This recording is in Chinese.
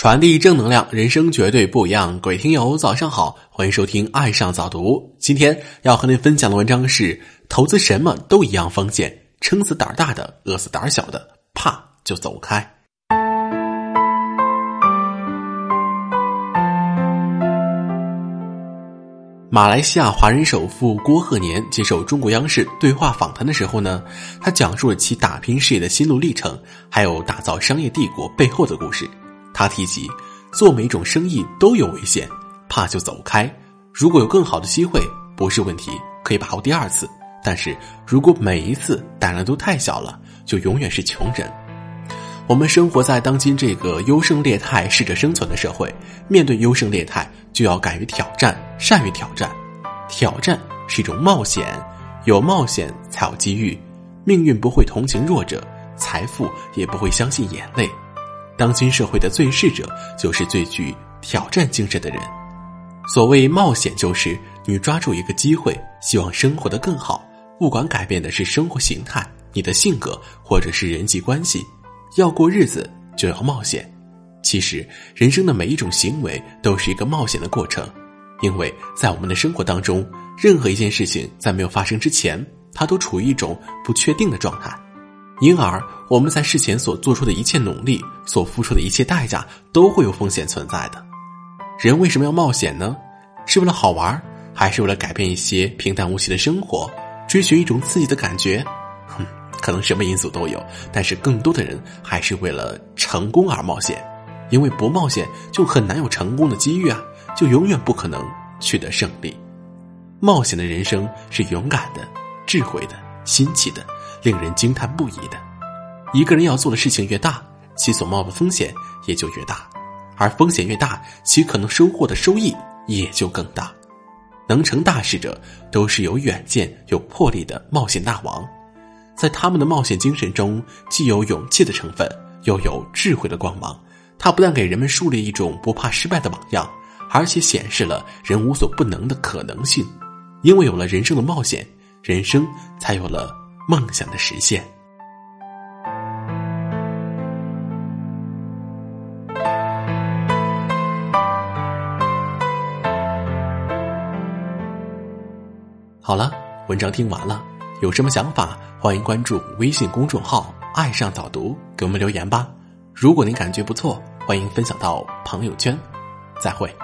传递正能量，人生绝对不一样。各位听友，早上好，欢迎收听《爱上早读》。今天要和您分享的文章是：投资什么都一样风险，撑死胆大的，饿死胆小的，怕就走开。马来西亚华人首富郭鹤年接受中国央视对话访谈的时候呢，他讲述了其打拼事业的心路历程，还有打造商业帝国背后的故事。他提及，做每种生意都有危险，怕就走开。如果有更好的机会，不是问题，可以把握第二次。但是如果每一次胆量都太小了，就永远是穷人。我们生活在当今这个优胜劣汰、适者生存的社会，面对优胜劣汰，就要敢于挑战，善于挑战。挑战是一种冒险，有冒险才有机遇。命运不会同情弱者，财富也不会相信眼泪。当今社会的最适者，就是最具挑战精神的人。所谓冒险，就是你抓住一个机会，希望生活的更好。不管改变的是生活形态、你的性格，或者是人际关系，要过日子就要冒险。其实，人生的每一种行为都是一个冒险的过程，因为在我们的生活当中，任何一件事情在没有发生之前，它都处于一种不确定的状态。因而，我们在事前所做出的一切努力，所付出的一切代价，都会有风险存在的。人为什么要冒险呢？是为了好玩，还是为了改变一些平淡无奇的生活，追寻一种刺激的感觉？哼，可能什么因素都有，但是更多的人还是为了成功而冒险，因为不冒险就很难有成功的机遇啊，就永远不可能取得胜利。冒险的人生是勇敢的、智慧的、新奇的。令人惊叹不已的，一个人要做的事情越大，其所冒的风险也就越大，而风险越大，其可能收获的收益也就更大。能成大事者，都是有远见、有魄力的冒险大王，在他们的冒险精神中，既有勇气的成分，又有智慧的光芒。他不但给人们树立一种不怕失败的榜样，而且显示了人无所不能的可能性。因为有了人生的冒险，人生才有了。梦想的实现。好了，文章听完了，有什么想法，欢迎关注微信公众号“爱上早读”，给我们留言吧。如果您感觉不错，欢迎分享到朋友圈。再会。